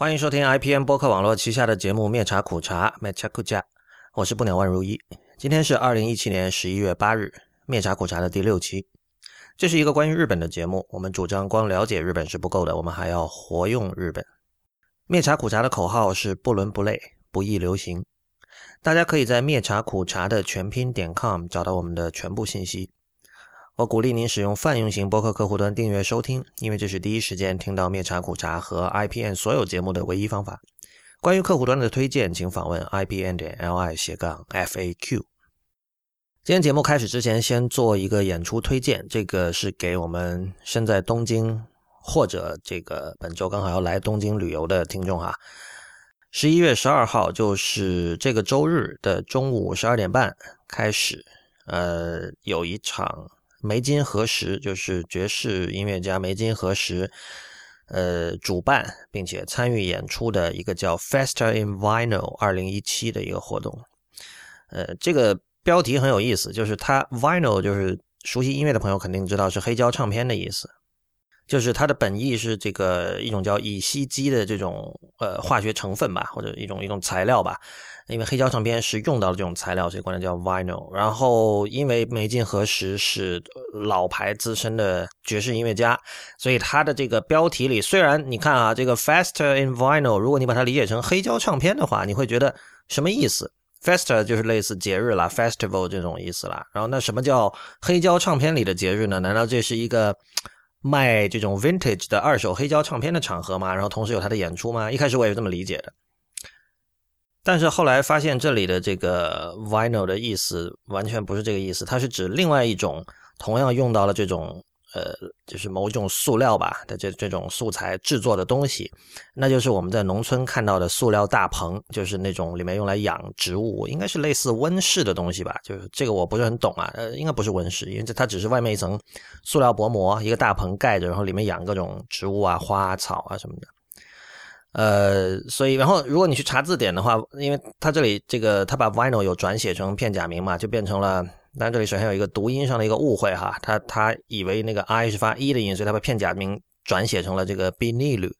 欢迎收听 IPN 播客网络旗下的节目《灭茶苦茶》灭茶苦茶，我是不鸟万如一。今天是二零一七年十一月八日，《灭茶苦茶》的第六期。这是一个关于日本的节目，我们主张光了解日本是不够的，我们还要活用日本。灭茶苦茶的口号是不伦不类，不易流行。大家可以在灭茶苦茶的全拼点 com 找到我们的全部信息。我鼓励您使用泛用型播客客户端订阅收听，因为这是第一时间听到灭茶苦茶和 IPN 所有节目的唯一方法。关于客户端的推荐，请访问 IPN 点 LI 斜杠 FAQ。今天节目开始之前，先做一个演出推荐，这个是给我们身在东京或者这个本周刚好要来东京旅游的听众哈。十一月十二号，就是这个周日的中午十二点半开始，呃，有一场。梅津和实就是爵士音乐家梅津和实，呃，主办并且参与演出的一个叫 Faster in Vinyl 二零一七的一个活动。呃，这个标题很有意思，就是它 Vinyl 就是熟悉音乐的朋友肯定知道是黑胶唱片的意思。就是它的本意是这个一种叫乙烯基的这种呃化学成分吧，或者一种一种材料吧。因为黑胶唱片是用到了这种材料，所以管它叫 vinyl。然后因为梅津和实是老牌资深的爵士音乐家，所以它的这个标题里虽然你看啊，这个 faster in vinyl，如果你把它理解成黑胶唱片的话，你会觉得什么意思？faster 就是类似节日啦，festival 这种意思啦。然后那什么叫黑胶唱片里的节日呢？难道这是一个？卖这种 vintage 的二手黑胶唱片的场合吗，然后同时有他的演出吗。一开始我也是这么理解的，但是后来发现这里的这个 vinyl 的意思完全不是这个意思，它是指另外一种同样用到了这种。呃，就是某种塑料吧的这这种素材制作的东西，那就是我们在农村看到的塑料大棚，就是那种里面用来养植物，应该是类似温室的东西吧。就是这个我不是很懂啊，呃，应该不是温室，因为它只是外面一层塑料薄膜，一个大棚盖着，然后里面养各种植物啊、花草啊什么的。呃，所以然后如果你去查字典的话，因为它这里这个它把 vinyl 有转写成片假名嘛，就变成了。但这里首先有一个读音上的一个误会哈，他他以为那个 i 是发 e 的音，所以他把片假名转写成了这个 binilu。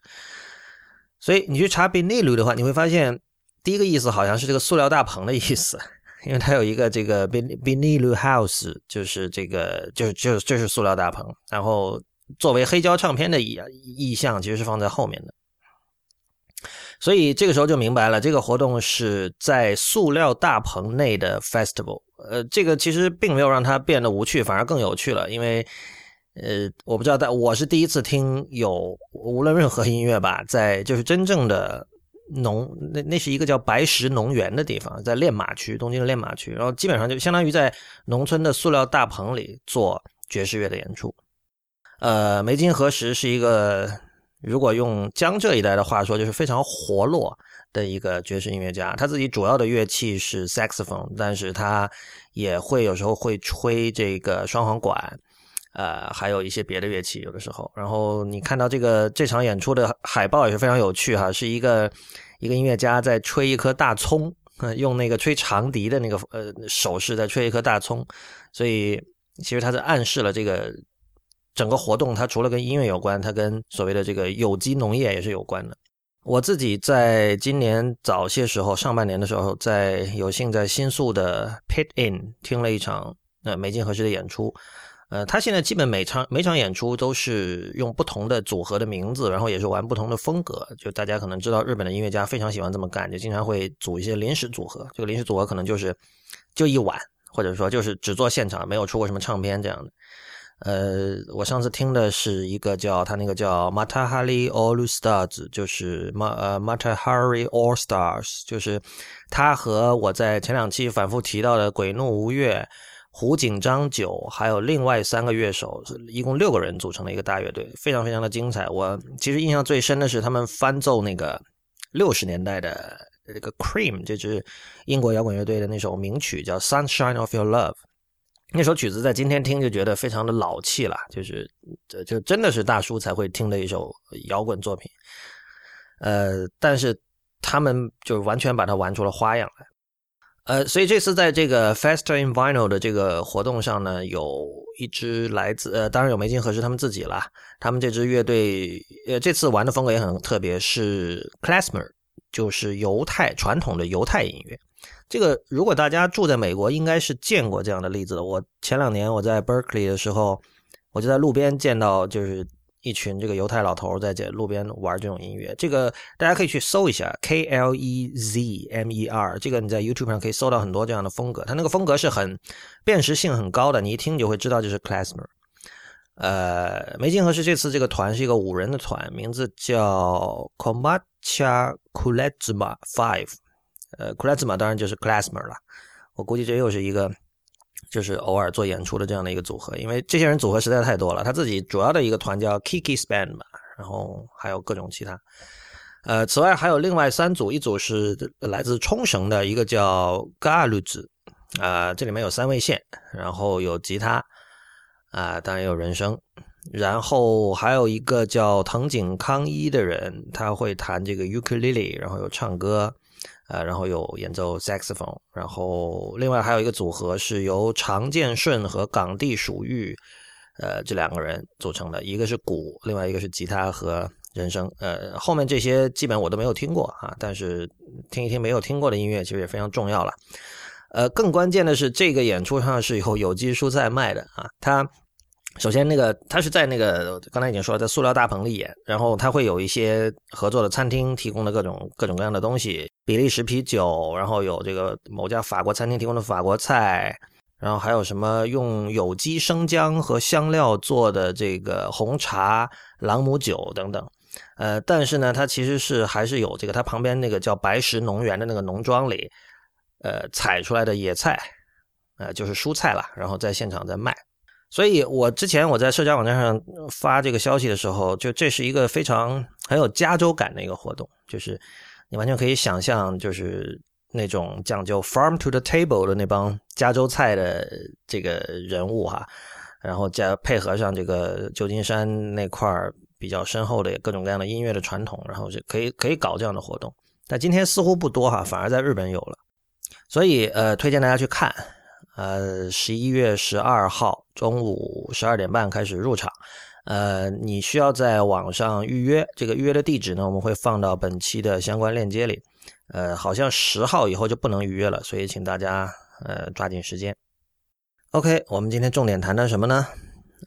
所以你去查 binilu 的话，你会发现第一个意思好像是这个塑料大棚的意思，因为它有一个这个 bin binilu house，就是这个就是就是就是塑料大棚。然后作为黑胶唱片的意意象，其实是放在后面的。所以这个时候就明白了，这个活动是在塑料大棚内的 festival。呃，这个其实并没有让它变得无趣，反而更有趣了。因为，呃，我不知道，但我是第一次听有无论任何音乐吧，在就是真正的农那那是一个叫白石农园的地方，在练马区，东京的练马区，然后基本上就相当于在农村的塑料大棚里做爵士乐的演出。呃，梅津和实是一个。如果用江浙一带的话说，就是非常活络的一个爵士音乐家。他自己主要的乐器是 saxophone，但是他也会有时候会吹这个双簧管，呃，还有一些别的乐器。有的时候，然后你看到这个这场演出的海报也是非常有趣哈，是一个一个音乐家在吹一颗大葱，用那个吹长笛的那个呃手势在吹一颗大葱，所以其实他在暗示了这个。整个活动，它除了跟音乐有关，它跟所谓的这个有机农业也是有关的。我自己在今年早些时候，上半年的时候，在有幸在新宿的 Pit In 听了一场呃美金合适的演出。呃，他现在基本每场每场演出都是用不同的组合的名字，然后也是玩不同的风格。就大家可能知道，日本的音乐家非常喜欢这么干，就经常会组一些临时组合。这个临时组合可能就是就一晚，或者说就是只做现场，没有出过什么唱片这样的。呃，我上次听的是一个叫他那个叫 Matahari All Stars，就是马呃 Matahari All Stars，就是他和我在前两期反复提到的鬼怒无月、胡锦章九，还有另外三个乐手，一共六个人组成了一个大乐队，非常非常的精彩。我其实印象最深的是他们翻奏那个六十年代的这个 Cream，这支英国摇滚乐队的那首名曲叫 Sunshine of Your Love。那首曲子在今天听就觉得非常的老气了，就是这就真的是大叔才会听的一首摇滚作品，呃，但是他们就完全把它玩出了花样来。呃，所以这次在这个 Faster in Vinyl 的这个活动上呢，有一支来自呃，当然有梅金和是他们自己啦。他们这支乐队呃，这次玩的风格也很特别，是 Klezmer，就是犹太传统的犹太音乐。这个如果大家住在美国，应该是见过这样的例子的。我前两年我在 Berkeley 的时候，我就在路边见到就是。一群这个犹太老头在这路边玩这种音乐，这个大家可以去搜一下 K L E Z M E R，这个你在 YouTube 上可以搜到很多这样的风格，它那个风格是很辨识性很高的，你一听就会知道就是 Klezmer。呃，梅金和是这次这个团是一个五人的团，名字叫 Komacha k u l e z m a Five，呃，Klezmer 当然就是 Klezmer 了，我估计这又是一个。就是偶尔做演出的这样的一个组合，因为这些人组合实在太多了。他自己主要的一个团叫 Kiki Span 吧，然后还有各种其他。呃，此外还有另外三组，一组是来自冲绳的一个叫 Galuz，啊，这里面有三位线，然后有吉他，啊，当然有人声，然后还有一个叫藤井康一的人，他会弹这个 Ukulele，然后有唱歌。呃，然后有演奏 saxophone，然后另外还有一个组合是由常建顺和港地鼠玉，呃，这两个人组成的，一个是鼓，另外一个是吉他和人声。呃，后面这些基本我都没有听过啊，但是听一听没有听过的音乐其实也非常重要了。呃，更关键的是这个演出上是有有机蔬菜卖的啊，它。首先，那个他是在那个刚才已经说了，在塑料大棚里演，然后他会有一些合作的餐厅提供的各种各种各样的东西，比利时啤酒，然后有这个某家法国餐厅提供的法国菜，然后还有什么用有机生姜和香料做的这个红茶、朗姆酒等等。呃，但是呢，它其实是还是有这个它旁边那个叫白石农园的那个农庄里，呃，采出来的野菜，呃，就是蔬菜了，然后在现场在卖。所以，我之前我在社交网站上发这个消息的时候，就这是一个非常很有加州感的一个活动，就是你完全可以想象，就是那种讲究 farm to the table 的那帮加州菜的这个人物哈，然后加配合上这个旧金山那块比较深厚的各种各样的音乐的传统，然后就可以可以搞这样的活动。但今天似乎不多哈，反而在日本有了，所以呃，推荐大家去看。呃，十一月十二号中午十二点半开始入场。呃，你需要在网上预约，这个预约的地址呢，我们会放到本期的相关链接里。呃，好像十号以后就不能预约了，所以请大家呃抓紧时间。OK，我们今天重点谈谈什么呢？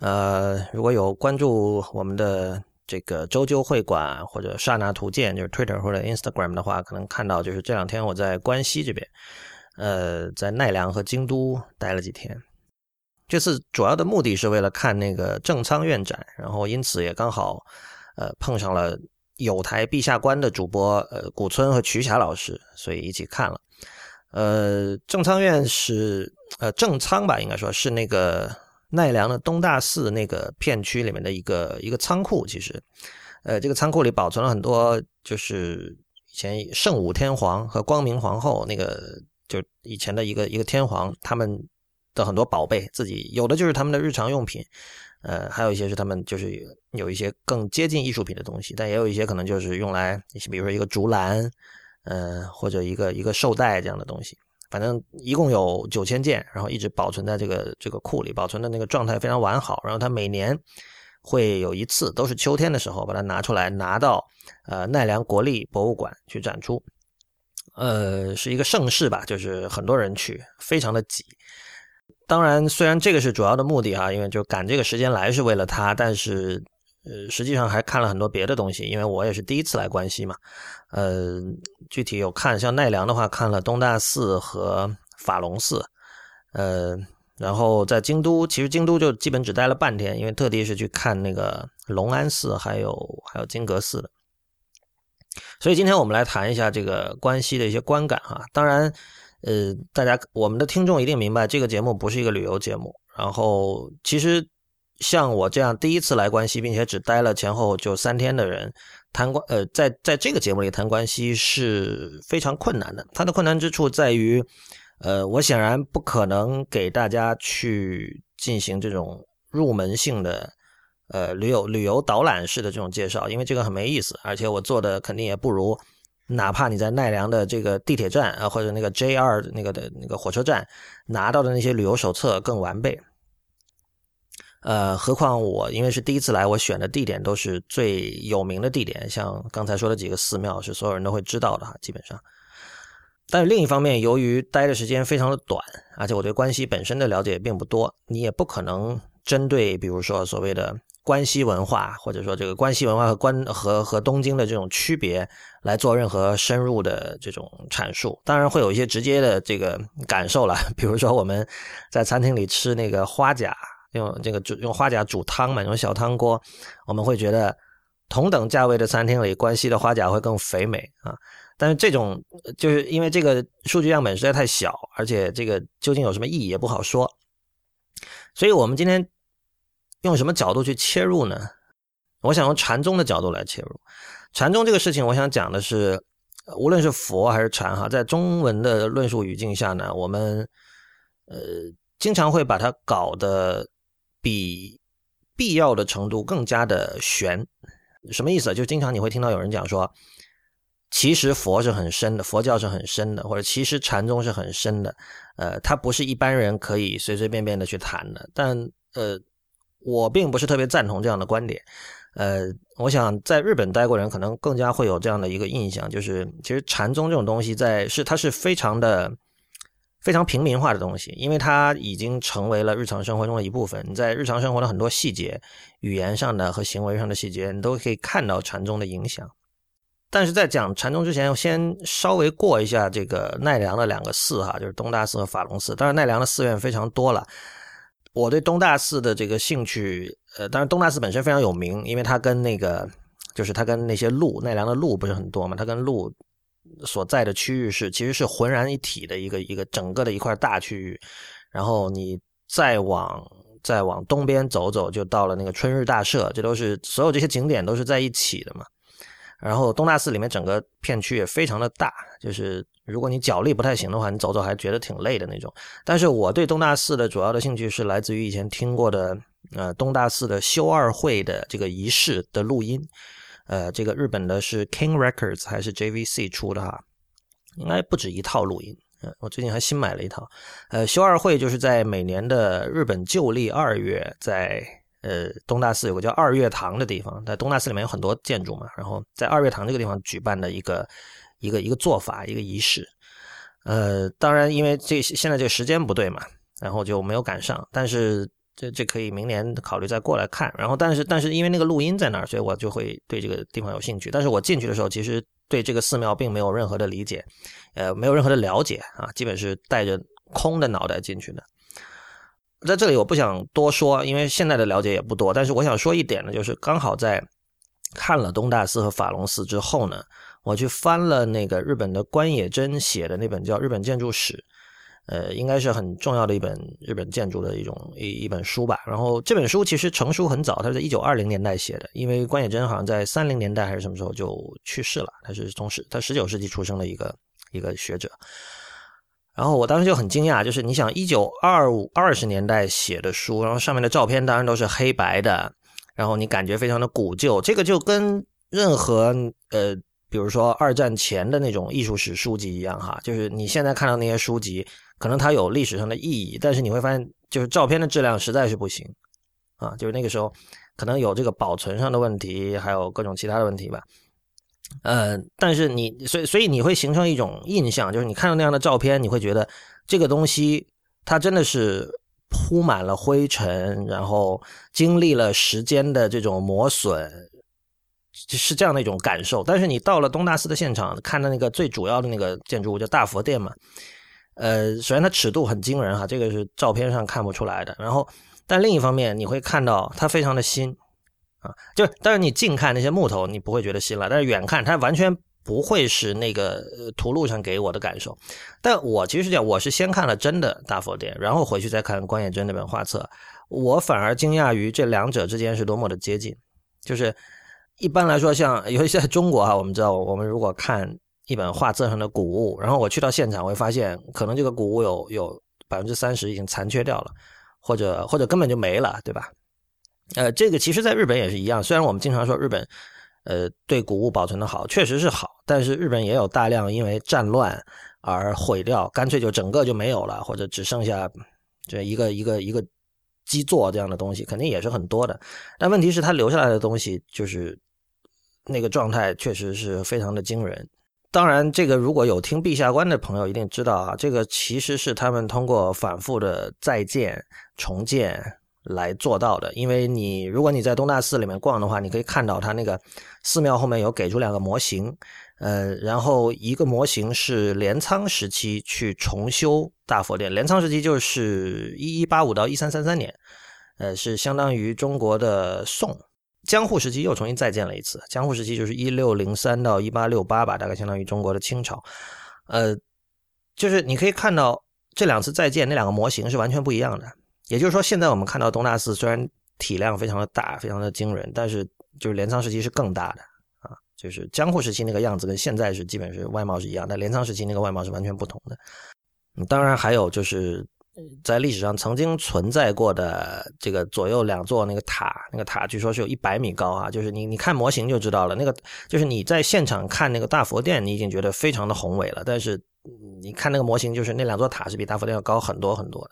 呃，如果有关注我们的这个周究会馆或者刹那图鉴，就是 Twitter 或者 Instagram 的话，可能看到就是这两天我在关西这边。呃，在奈良和京都待了几天。这次主要的目的是为了看那个正仓院展，然后因此也刚好呃碰上了有台陛下观的主播呃古村和瞿霞老师，所以一起看了。呃，正仓院是呃正仓吧，应该说是那个奈良的东大寺那个片区里面的一个一个仓库。其实，呃，这个仓库里保存了很多，就是以前圣武天皇和光明皇后那个。就以前的一个一个天皇，他们的很多宝贝，自己有的就是他们的日常用品，呃，还有一些是他们就是有一些更接近艺术品的东西，但也有一些可能就是用来，比如说一个竹篮，呃，或者一个一个绶带这样的东西，反正一共有九千件，然后一直保存在这个这个库里，保存的那个状态非常完好。然后他每年会有一次，都是秋天的时候把它拿出来，拿到呃奈良国立博物馆去展出。呃，是一个盛世吧，就是很多人去，非常的挤。当然，虽然这个是主要的目的哈，因为就赶这个时间来是为了他，但是呃，实际上还看了很多别的东西。因为我也是第一次来关西嘛，呃，具体有看像奈良的话，看了东大寺和法隆寺，呃，然后在京都，其实京都就基本只待了半天，因为特地是去看那个龙安寺，还有还有金阁寺的。所以今天我们来谈一下这个关西的一些观感哈。当然，呃，大家我们的听众一定明白，这个节目不是一个旅游节目。然后，其实像我这样第一次来关西，并且只待了前后就三天的人，谈关呃，在在这个节目里谈关西是非常困难的。它的困难之处在于，呃，我显然不可能给大家去进行这种入门性的。呃，旅游旅游导览式的这种介绍，因为这个很没意思，而且我做的肯定也不如哪怕你在奈良的这个地铁站啊，或者那个 JR 那个的那个火车站拿到的那些旅游手册更完备。呃，何况我因为是第一次来，我选的地点都是最有名的地点，像刚才说的几个寺庙是所有人都会知道的哈，基本上。但是另一方面，由于待的时间非常的短，而且我对关西本身的了解并不多，你也不可能针对比如说所谓的关西文化，或者说这个关西文化和关和和东京的这种区别来做任何深入的这种阐述。当然会有一些直接的这个感受了，比如说我们在餐厅里吃那个花甲。用这个煮用花甲煮汤嘛，用小汤锅，我们会觉得同等价位的餐厅里，关西的花甲会更肥美啊。但是这种就是因为这个数据样本实在太小，而且这个究竟有什么意义也不好说。所以我们今天用什么角度去切入呢？我想用禅宗的角度来切入。禅宗这个事情，我想讲的是，无论是佛还是禅哈，在中文的论述语境下呢，我们呃经常会把它搞得。比必要的程度更加的玄，什么意思？就经常你会听到有人讲说，其实佛是很深的，佛教是很深的，或者其实禅宗是很深的，呃，它不是一般人可以随随便便的去谈的。但呃，我并不是特别赞同这样的观点。呃，我想在日本待过人可能更加会有这样的一个印象，就是其实禅宗这种东西在是它是非常的。非常平民化的东西，因为它已经成为了日常生活中的一部分。你在日常生活的很多细节、语言上的和行为上的细节，你都可以看到禅宗的影响。但是在讲禅宗之前，先稍微过一下这个奈良的两个寺哈，就是东大寺和法隆寺。当然，奈良的寺院非常多了。我对东大寺的这个兴趣，呃，当然东大寺本身非常有名，因为它跟那个，就是它跟那些鹿，奈良的鹿不是很多嘛，它跟鹿。所在的区域是其实是浑然一体的一个一个整个的一块大区域，然后你再往再往东边走走，就到了那个春日大社，这都是所有这些景点都是在一起的嘛。然后东大寺里面整个片区也非常的大，就是如果你脚力不太行的话，你走走还觉得挺累的那种。但是我对东大寺的主要的兴趣是来自于以前听过的呃东大寺的修二会的这个仪式的录音。呃，这个日本的是 King Records 还是 JVC 出的哈？应该不止一套录音。嗯，我最近还新买了一套。呃，修二会就是在每年的日本旧历二月，在呃东大寺有个叫二月堂的地方，在东大寺里面有很多建筑嘛，然后在二月堂这个地方举办的一个一个一个做法一个仪式。呃，当然因为这现在这个时间不对嘛，然后就没有赶上，但是。这这可以明年考虑再过来看，然后但是但是因为那个录音在那儿，所以我就会对这个地方有兴趣。但是我进去的时候，其实对这个寺庙并没有任何的理解，呃，没有任何的了解啊，基本是带着空的脑袋进去的。在这里我不想多说，因为现在的了解也不多。但是我想说一点呢，就是刚好在看了东大寺和法隆寺之后呢，我去翻了那个日本的关野真写的那本叫《日本建筑史》。呃，应该是很重要的一本日本建筑的一种一一本书吧。然后这本书其实成书很早，它是在一九二零年代写的。因为关野真好像在三零年代还是什么时候就去世了，他是从十他十九世纪出生的一个一个学者。然后我当时就很惊讶，就是你想一九二五二十年代写的书，然后上面的照片当然都是黑白的，然后你感觉非常的古旧。这个就跟任何呃，比如说二战前的那种艺术史书籍一样哈，就是你现在看到那些书籍。可能它有历史上的意义，但是你会发现，就是照片的质量实在是不行，啊，就是那个时候可能有这个保存上的问题，还有各种其他的问题吧。呃，但是你所以所以你会形成一种印象，就是你看到那样的照片，你会觉得这个东西它真的是铺满了灰尘，然后经历了时间的这种磨损，是这样的一种感受。但是你到了东大寺的现场，看到那个最主要的那个建筑物叫大佛殿嘛。呃，首先它尺度很惊人哈，这个是照片上看不出来的。然后，但另一方面你会看到它非常的新啊，就是但是你近看那些木头，你不会觉得新了，但是远看它完全不会是那个图录上给我的感受。但我其实是这样，我是先看了真的大佛殿，然后回去再看关野真那本画册，我反而惊讶于这两者之间是多么的接近。就是一般来说，像尤其在中国哈，我们知道，我们如果看。一本画册上的古物，然后我去到现场，会发现可能这个古物有有百分之三十已经残缺掉了，或者或者根本就没了，对吧？呃，这个其实在日本也是一样。虽然我们经常说日本呃，对谷物保存的好，确实是好。但是日本也有大量因为战乱而毁掉，干脆就整个就没有了，或者只剩下这一个一个一个基座这样的东西，肯定也是很多的。但问题是，他留下来的东西就是那个状态，确实是非常的惊人。当然，这个如果有听陛下观的朋友一定知道啊，这个其实是他们通过反复的再建、重建来做到的。因为你如果你在东大寺里面逛的话，你可以看到它那个寺庙后面有给出两个模型，呃，然后一个模型是镰仓时期去重修大佛殿，镰仓时期就是一一八五到一三三三年，呃，是相当于中国的宋。江户时期又重新再建了一次，江户时期就是一六零三到一八六八吧，大概相当于中国的清朝。呃，就是你可以看到这两次再建那两个模型是完全不一样的。也就是说，现在我们看到东大寺虽然体量非常的大，非常的惊人，但是就是镰仓时期是更大的啊，就是江户时期那个样子跟现在是基本是外貌是一样，但镰仓时期那个外貌是完全不同的。当然还有就是。在历史上曾经存在过的这个左右两座那个塔，那个塔据说是有一百米高啊，就是你你看模型就知道了。那个就是你在现场看那个大佛殿，你已经觉得非常的宏伟了。但是你看那个模型，就是那两座塔是比大佛殿要高很多很多的。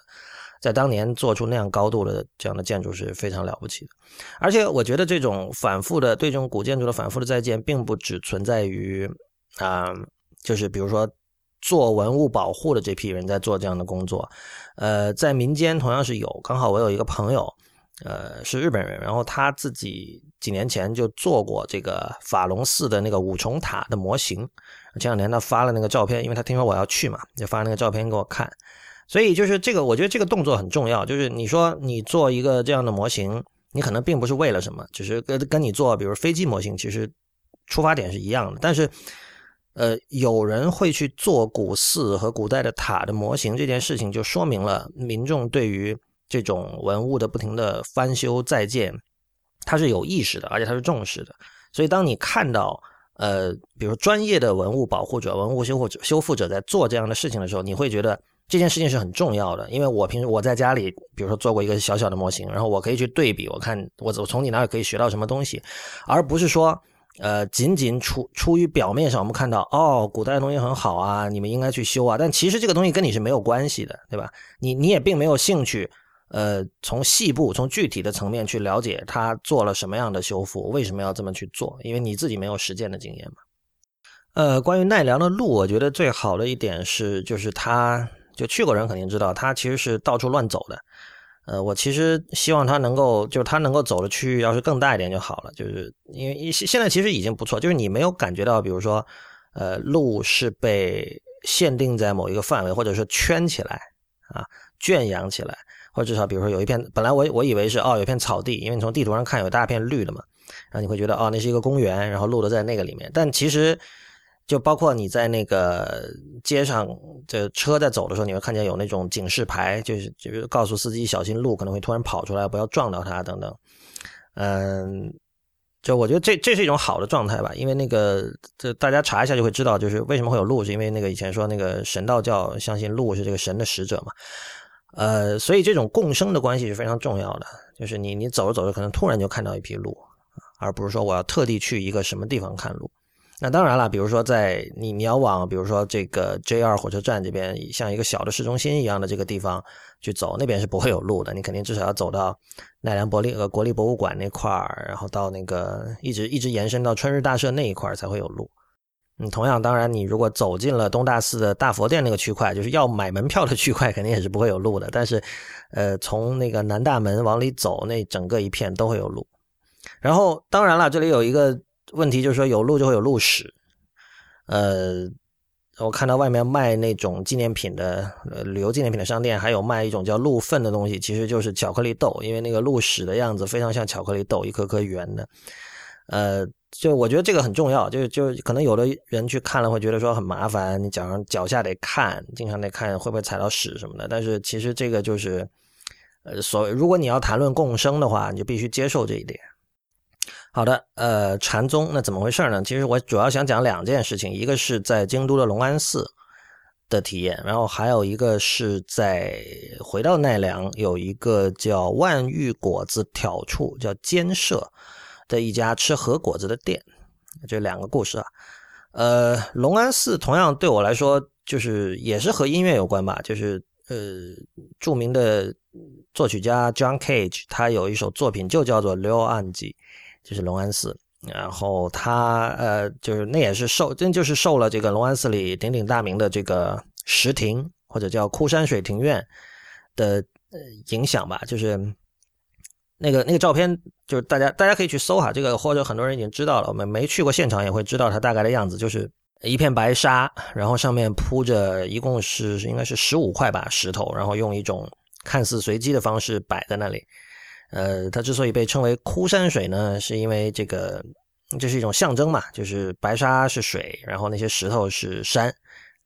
在当年做出那样高度的这样的建筑是非常了不起的。而且我觉得这种反复的对这种古建筑的反复的再建，并不只存在于啊，就是比如说。做文物保护的这批人在做这样的工作，呃，在民间同样是有。刚好我有一个朋友，呃，是日本人，然后他自己几年前就做过这个法隆寺的那个五重塔的模型。前两天他发了那个照片，因为他听说我要去嘛，就发那个照片给我看。所以就是这个，我觉得这个动作很重要。就是你说你做一个这样的模型，你可能并不是为了什么，只是跟跟你做，比如飞机模型，其实出发点是一样的，但是。呃，有人会去做古寺和古代的塔的模型，这件事情就说明了民众对于这种文物的不停的翻修再建，他是有意识的，而且他是重视的。所以，当你看到呃，比如专业的文物保护者、文物修复者、修复者在做这样的事情的时候，你会觉得这件事情是很重要的。因为我平时我在家里，比如说做过一个小小的模型，然后我可以去对比，我看我我从你那儿可以学到什么东西，而不是说。呃，仅仅出出于表面上，我们看到哦，古代的东西很好啊，你们应该去修啊。但其实这个东西跟你是没有关系的，对吧？你你也并没有兴趣，呃，从细部、从具体的层面去了解他做了什么样的修复，为什么要这么去做？因为你自己没有实践的经验嘛。呃，关于奈良的路，我觉得最好的一点是，就是它就去过人肯定知道，他其实是到处乱走的。呃，我其实希望他能够，就是他能够走的区域要是更大一点就好了。就是因为现现在其实已经不错，就是你没有感觉到，比如说，呃，路是被限定在某一个范围，或者说圈起来啊，圈养起来，或者至少比如说有一片，本来我我以为是哦，有一片草地，因为你从地图上看有大片绿的嘛，然后你会觉得哦，那是一个公园，然后路都在那个里面，但其实。就包括你在那个街上，这车在走的时候，你会看见有那种警示牌，就是就是告诉司机小心路可能会突然跑出来，不要撞到他等等。嗯，就我觉得这这是一种好的状态吧，因为那个这大家查一下就会知道，就是为什么会有路，是因为那个以前说那个神道教相信路是这个神的使者嘛。呃，所以这种共生的关系是非常重要的，就是你你走着走着，可能突然就看到一批路，而不是说我要特地去一个什么地方看路。那当然了，比如说在你你要往，比如说这个 JR 火车站这边，像一个小的市中心一样的这个地方去走，那边是不会有路的。你肯定至少要走到奈良国立呃国立博物馆那块儿，然后到那个一直一直延伸到春日大社那一块儿才会有路。嗯，同样，当然你如果走进了东大寺的大佛殿那个区块，就是要买门票的区块，肯定也是不会有路的。但是，呃，从那个南大门往里走，那整个一片都会有路。然后，当然了，这里有一个。问题就是说有路就会有路史，呃，我看到外面卖那种纪念品的呃旅游纪念品的商店，还有卖一种叫鹿粪的东西，其实就是巧克力豆，因为那个鹿屎的样子非常像巧克力豆，一颗颗圆的。呃，就我觉得这个很重要，就是就可能有的人去看了会觉得说很麻烦，你脚上脚下得看，经常得看会不会踩到屎什么的。但是其实这个就是，呃，所如果你要谈论共生的话，你就必须接受这一点。好的，呃，禅宗那怎么回事呢？其实我主要想讲两件事情，一个是在京都的龙安寺的体验，然后还有一个是在回到奈良有一个叫万玉果子挑处，叫监舍的一家吃和果子的店。这两个故事啊。呃，龙安寺同样对我来说，就是也是和音乐有关吧。就是呃，著名的作曲家 John Cage，他有一首作品就叫做《刘安吉》，就是龙安寺。然后他呃，就是那也是受，真就是受了这个龙安寺里鼎鼎大名的这个石亭或者叫枯山水庭院的呃影响吧。就是那个那个照片，就是大家大家可以去搜哈，这个或者很多人已经知道了，我们没去过现场也会知道它大概的样子，就是一片白沙，然后上面铺着一共是应该是十五块吧石头，然后用一种看似随机的方式摆在那里。呃，它之所以被称为枯山水呢，是因为这个这是一种象征嘛，就是白沙是水，然后那些石头是山，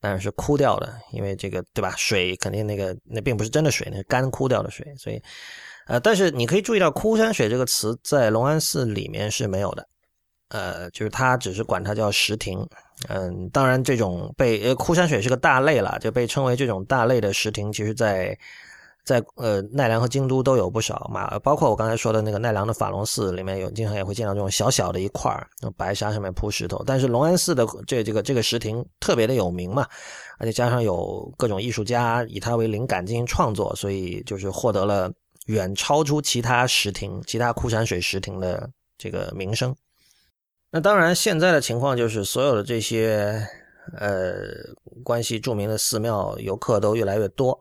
当然是枯掉的，因为这个对吧？水肯定那个那并不是真的水，那是干枯掉的水，所以呃，但是你可以注意到“枯山水”这个词在龙安寺里面是没有的，呃，就是它只是管它叫石亭，嗯，当然这种被呃枯山水是个大类了，就被称为这种大类的石亭，其实在。在呃奈良和京都都有不少嘛，包括我刚才说的那个奈良的法隆寺里面有，经常也会见到这种小小的一块儿白沙上面铺石头。但是龙安寺的这这个这个石亭特别的有名嘛，而且加上有各种艺术家以它为灵感进行创作，所以就是获得了远超出其他石亭、其他枯山水石亭的这个名声。那当然，现在的情况就是所有的这些呃关系著名的寺庙游客都越来越多。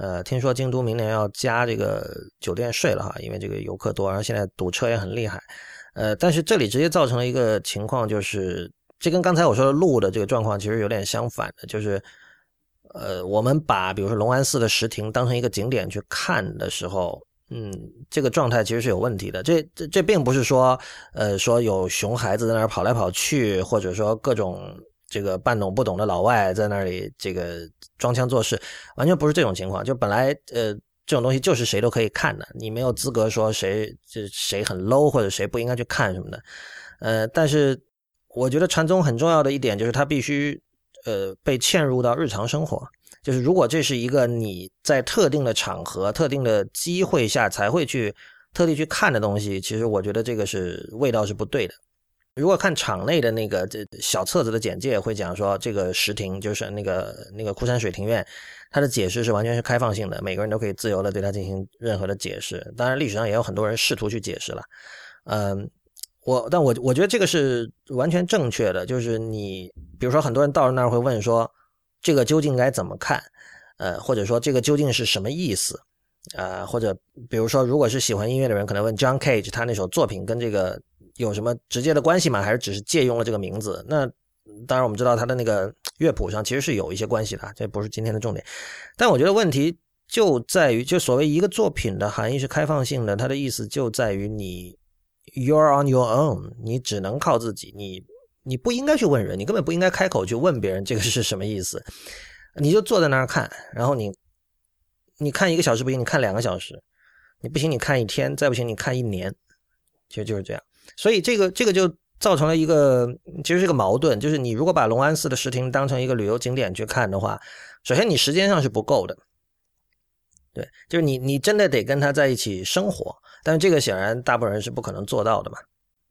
呃，听说京都明年要加这个酒店税了哈，因为这个游客多，然后现在堵车也很厉害。呃，但是这里直接造成了一个情况，就是这跟刚才我说的路的这个状况其实有点相反的，就是呃，我们把比如说龙安寺的石亭当成一个景点去看的时候，嗯，这个状态其实是有问题的。这这这并不是说呃说有熊孩子在那儿跑来跑去，或者说各种。这个半懂不懂的老外在那里这个装腔作势，完全不是这种情况。就本来呃这种东西就是谁都可以看的，你没有资格说谁这谁很 low 或者谁不应该去看什么的。呃，但是我觉得禅宗很重要的一点就是它必须呃被嵌入到日常生活。就是如果这是一个你在特定的场合、特定的机会下才会去特地去看的东西，其实我觉得这个是味道是不对的。如果看场内的那个这小册子的简介，会讲说这个石亭就是那个那个枯山水庭院，它的解释是完全是开放性的，每个人都可以自由的对它进行任何的解释。当然，历史上也有很多人试图去解释了。嗯，我但我我觉得这个是完全正确的。就是你比如说，很多人到了那儿会问说，这个究竟该怎么看？呃，或者说这个究竟是什么意思？呃，或者比如说，如果是喜欢音乐的人，可能问 John Cage 他那首作品跟这个。有什么直接的关系吗？还是只是借用了这个名字？那当然，我们知道他的那个乐谱上其实是有一些关系的，这不是今天的重点。但我觉得问题就在于，就所谓一个作品的含义是开放性的，它的意思就在于你 you're on your own，你只能靠自己，你你不应该去问人，你根本不应该开口去问别人这个是什么意思，你就坐在那儿看，然后你你看一个小时不行，你看两个小时，你不行你看一天，再不行你看一年，其实就是这样。所以这个这个就造成了一个其实是个矛盾，就是你如果把龙安寺的石亭当成一个旅游景点去看的话，首先你时间上是不够的，对，就是你你真的得跟他在一起生活，但是这个显然大部分人是不可能做到的嘛，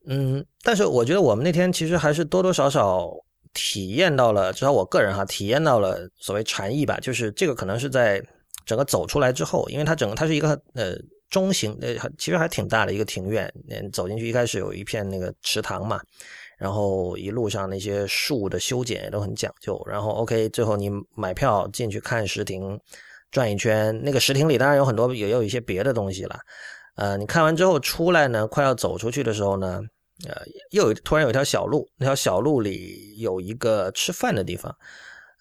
嗯，但是我觉得我们那天其实还是多多少少体验到了，至少我个人哈体验到了所谓禅意吧，就是这个可能是在整个走出来之后，因为它整个它是一个呃。中型呃，其实还挺大的一个庭院。嗯，走进去一开始有一片那个池塘嘛，然后一路上那些树的修剪也都很讲究。然后 OK，最后你买票进去看石亭，转一圈。那个石亭里当然有很多也有一些别的东西了。呃，你看完之后出来呢，快要走出去的时候呢，呃，又有突然有一条小路，那条小路里有一个吃饭的地方。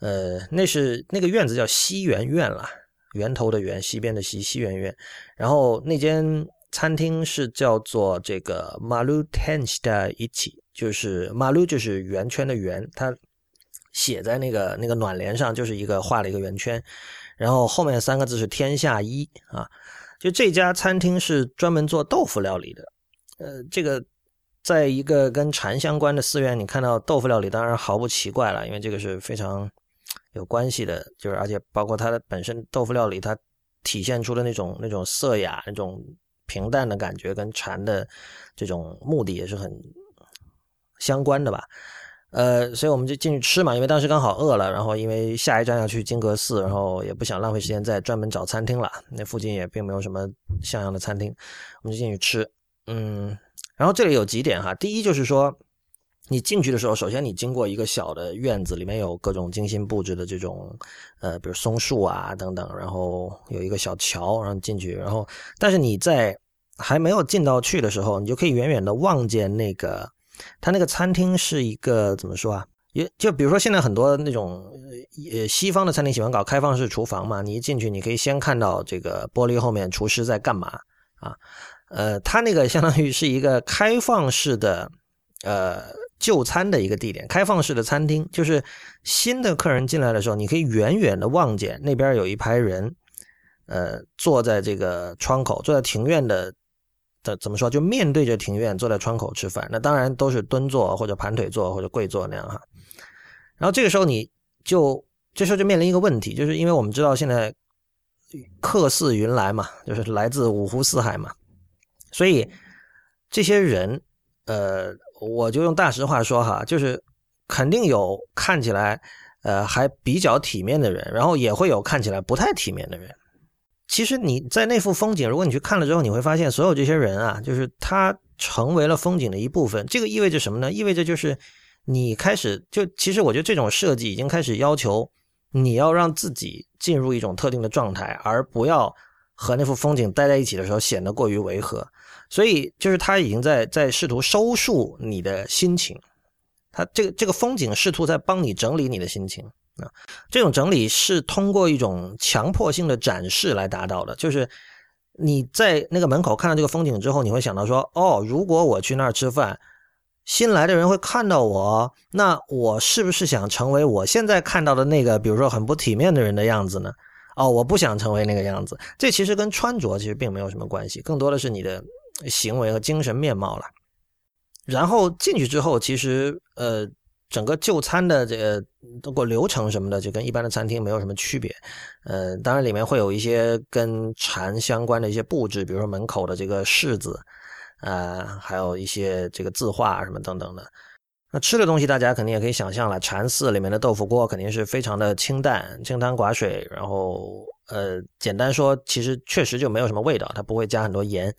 呃，那是那个院子叫西园院了。源头的源，西边的西，西圆圆。然后那间餐厅是叫做这个 Malu Tensta Ichi，就是 Malu 就是圆圈的圆，它写在那个那个暖帘上就是一个画了一个圆圈，然后后面三个字是天下一啊。就这家餐厅是专门做豆腐料理的。呃，这个在一个跟禅相关的寺院，你看到豆腐料理，当然毫不奇怪了，因为这个是非常。有关系的，就是而且包括它的本身豆腐料理，它体现出的那种那种色雅、那种平淡的感觉，跟禅的这种目的也是很相关的吧。呃，所以我们就进去吃嘛，因为当时刚好饿了，然后因为下一站要去金阁寺，然后也不想浪费时间再专门找餐厅了，那附近也并没有什么像样的餐厅，我们就进去吃。嗯，然后这里有几点哈，第一就是说，你进去的时候，首先你经过一个小的院子，里面有各种精心布置的这种，呃，比如松树啊等等，然后有一个小桥，然后进去，然后但是你在还没有进到去的时候，你就可以远远的望见那个。他那个餐厅是一个怎么说啊？也就比如说现在很多那种呃西方的餐厅喜欢搞开放式厨房嘛，你一进去你可以先看到这个玻璃后面厨师在干嘛啊？呃，他那个相当于是一个开放式的呃就餐的一个地点，开放式的餐厅，就是新的客人进来的时候，你可以远远的望见那边有一排人，呃，坐在这个窗口，坐在庭院的。的怎么说？就面对着庭院，坐在窗口吃饭。那当然都是蹲坐或者盘腿坐或者跪坐那样哈。然后这个时候你就这时候就面临一个问题，就是因为我们知道现在客似云来嘛，就是来自五湖四海嘛，所以这些人，呃，我就用大实话说哈，就是肯定有看起来呃还比较体面的人，然后也会有看起来不太体面的人。其实你在那幅风景，如果你去看了之后，你会发现所有这些人啊，就是他成为了风景的一部分。这个意味着什么呢？意味着就是你开始就其实我觉得这种设计已经开始要求你要让自己进入一种特定的状态，而不要和那幅风景待在一起的时候显得过于违和。所以就是他已经在在试图收束你的心情，他这个这个风景试图在帮你整理你的心情。啊，这种整理是通过一种强迫性的展示来达到的。就是你在那个门口看到这个风景之后，你会想到说：“哦，如果我去那儿吃饭，新来的人会看到我，那我是不是想成为我现在看到的那个，比如说很不体面的人的样子呢？”哦，我不想成为那个样子。这其实跟穿着其实并没有什么关系，更多的是你的行为和精神面貌了。然后进去之后，其实呃。整个就餐的这个通过流程什么的，就跟一般的餐厅没有什么区别。呃，当然里面会有一些跟禅相关的一些布置，比如说门口的这个柿子，啊，还有一些这个字画什么等等的。那吃的东西大家肯定也可以想象了，禅寺里面的豆腐锅肯定是非常的清淡、清汤寡水，然后呃，简单说，其实确实就没有什么味道，它不会加很多盐。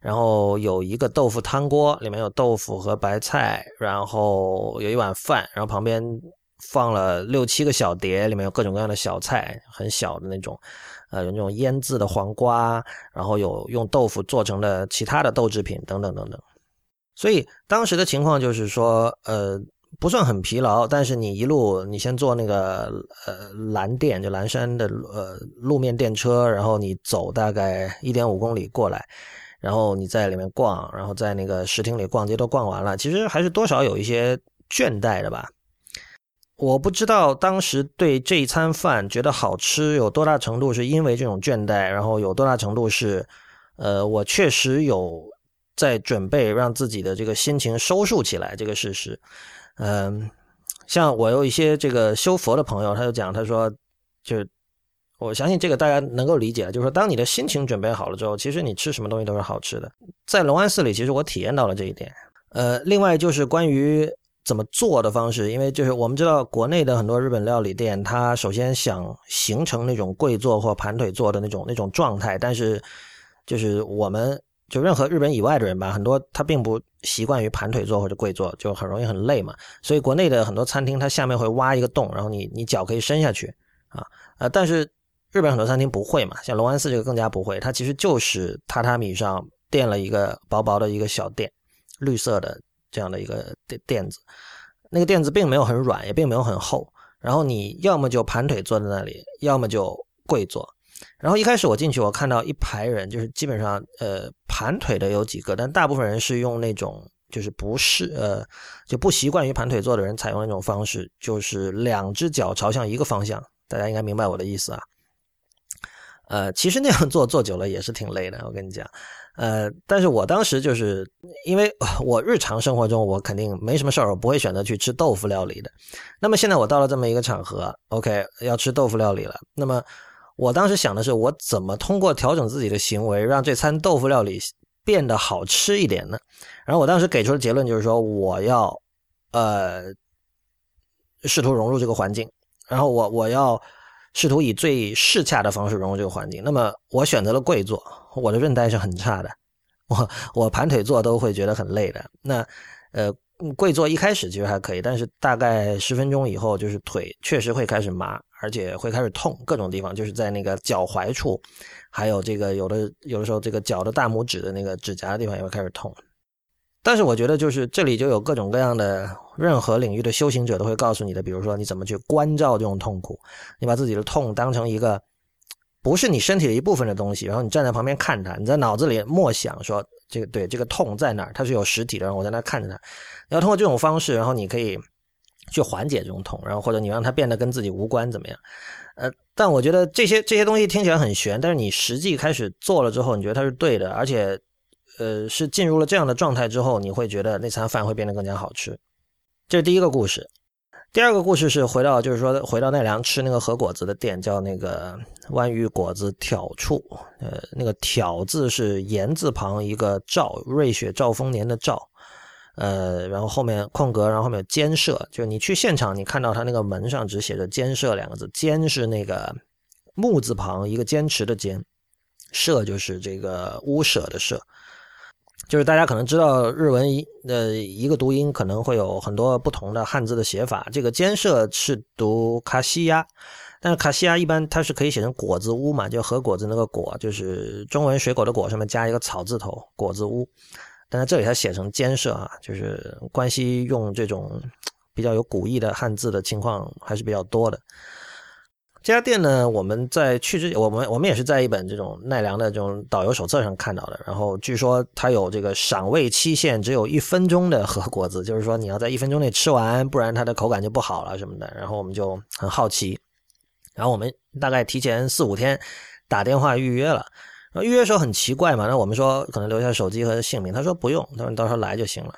然后有一个豆腐汤锅，里面有豆腐和白菜，然后有一碗饭，然后旁边放了六七个小碟，里面有各种各样的小菜，很小的那种，呃，有那种腌制的黄瓜，然后有用豆腐做成的其他的豆制品等等等等。所以当时的情况就是说，呃，不算很疲劳，但是你一路你先坐那个呃蓝电，就蓝山的呃路面电车，然后你走大概一点五公里过来。然后你在里面逛，然后在那个石厅里逛街都逛完了，其实还是多少有一些倦怠的吧。我不知道当时对这一餐饭觉得好吃有多大程度是因为这种倦怠，然后有多大程度是，呃，我确实有在准备让自己的这个心情收束起来这个事实。嗯，像我有一些这个修佛的朋友，他就讲，他说就是。我相信这个大家能够理解，就是说，当你的心情准备好了之后，其实你吃什么东西都是好吃的。在龙安寺里，其实我体验到了这一点。呃，另外就是关于怎么做的方式，因为就是我们知道国内的很多日本料理店，它首先想形成那种跪坐或盘腿坐的那种那种状态，但是就是我们就任何日本以外的人吧，很多他并不习惯于盘腿坐或者跪坐，就很容易很累嘛。所以国内的很多餐厅，它下面会挖一个洞，然后你你脚可以伸下去啊，呃，但是。日本很多餐厅不会嘛，像龙安寺这个更加不会，它其实就是榻榻米上垫了一个薄薄的一个小垫，绿色的这样的一个垫垫子，那个垫子并没有很软，也并没有很厚，然后你要么就盘腿坐在那里，要么就跪坐。然后一开始我进去，我看到一排人，就是基本上呃盘腿的有几个，但大部分人是用那种就是不是呃就不习惯于盘腿坐的人采用那种方式，就是两只脚朝向一个方向，大家应该明白我的意思啊。呃，其实那样做做久了也是挺累的，我跟你讲。呃，但是我当时就是因为我日常生活中我肯定没什么事儿，我不会选择去吃豆腐料理的。那么现在我到了这么一个场合，OK，要吃豆腐料理了。那么我当时想的是，我怎么通过调整自己的行为，让这餐豆腐料理变得好吃一点呢？然后我当时给出的结论就是说，我要呃试图融入这个环境，然后我我要试图以最适恰的方式融入这个环境。那么我选择了跪坐，我的韧带是很差的，我我盘腿坐都会觉得很累的。那呃跪坐一开始其实还可以，但是大概十分钟以后，就是腿确实会开始麻，而且会开始痛，各种地方就是在那个脚踝处，还有这个有的有的时候这个脚的大拇指的那个指甲的地方也会开始痛。但是我觉得，就是这里就有各种各样的任何领域的修行者都会告诉你的，比如说你怎么去关照这种痛苦，你把自己的痛当成一个不是你身体的一部分的东西，然后你站在旁边看它，你在脑子里默想说这个对这个痛在哪儿，它是有实体的，然后我在那看着它。要通过这种方式，然后你可以去缓解这种痛，然后或者你让它变得跟自己无关怎么样？呃，但我觉得这些这些东西听起来很玄，但是你实际开始做了之后，你觉得它是对的，而且。呃，是进入了这样的状态之后，你会觉得那餐饭会变得更加好吃。这是第一个故事。第二个故事是回到，就是说回到奈良吃那个和果子的店，叫那个湾鱼果子挑处。呃，那个挑字是言字旁一个兆，瑞雪兆丰年的兆。呃，然后后面空格，然后后面有监舍，就你去现场，你看到他那个门上只写着监舍两个字，监是那个木字旁一个坚持的坚，舍就是这个屋舍的舍。就是大家可能知道日文一呃一个读音可能会有很多不同的汉字的写法。这个监舍是读卡西亚，但是卡西亚一般它是可以写成果子屋嘛，就和果子那个果，就是中文水果的果上面加一个草字头，果子屋。但是这里它写成监舍啊，就是关西用这种比较有古意的汉字的情况还是比较多的。这家店呢，我们在去之前，我们我们也是在一本这种奈良的这种导游手册上看到的。然后据说它有这个赏味期限，只有一分钟的和果子，就是说你要在一分钟内吃完，不然它的口感就不好了什么的。然后我们就很好奇，然后我们大概提前四五天打电话预约了。然后预约时候很奇怪嘛，那我们说可能留下手机和姓名，他说不用，他说你到时候来就行了。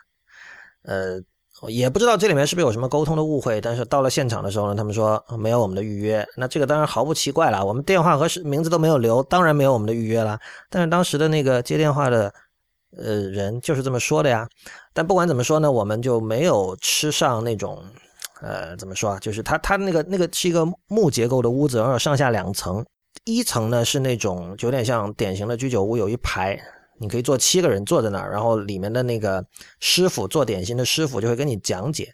呃。也不知道这里面是不是有什么沟通的误会，但是到了现场的时候呢，他们说没有我们的预约。那这个当然毫不奇怪了，我们电话和名字都没有留，当然没有我们的预约了。但是当时的那个接电话的呃人就是这么说的呀。但不管怎么说呢，我们就没有吃上那种呃怎么说啊，就是他他那个那个是一个木结构的屋子，然后上下两层，一层呢是那种有点像典型的居酒屋，有一排。你可以坐七个人坐在那儿，然后里面的那个师傅做点心的师傅就会跟你讲解。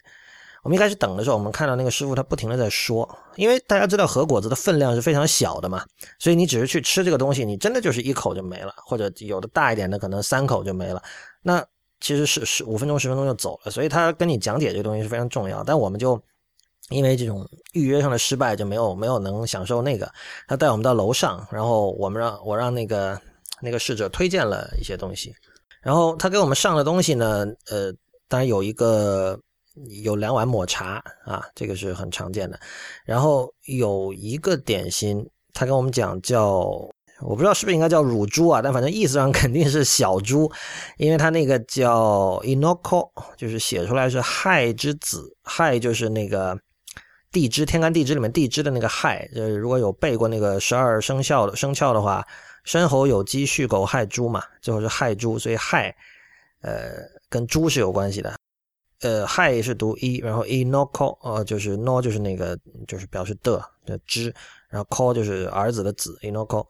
我们一开始等的时候，我们看到那个师傅他不停的在说，因为大家知道和果子的分量是非常小的嘛，所以你只是去吃这个东西，你真的就是一口就没了，或者有的大一点的可能三口就没了。那其实是十五分钟十分钟就走了，所以他跟你讲解这个东西是非常重要。但我们就因为这种预约上的失败，就没有没有能享受那个。他带我们到楼上，然后我们让我让那个。那个侍者推荐了一些东西，然后他给我们上的东西呢，呃，当然有一个有两碗抹茶啊，这个是很常见的。然后有一个点心，他跟我们讲叫，我不知道是不是应该叫乳猪啊，但反正意思上肯定是小猪，因为他那个叫 inoko，就是写出来是亥之子，亥就是那个地支天干地支里面地支的那个亥，呃，如果有背过那个十二生肖的生肖的话。申猴酉鸡戌狗亥猪嘛，最后是亥猪，所以亥，呃，跟猪是有关系的。呃，亥是读一，然后 i n o k o 呃，就是 no 就是那个就是表示的的之，然后 ko 就是儿子的子 i n o k o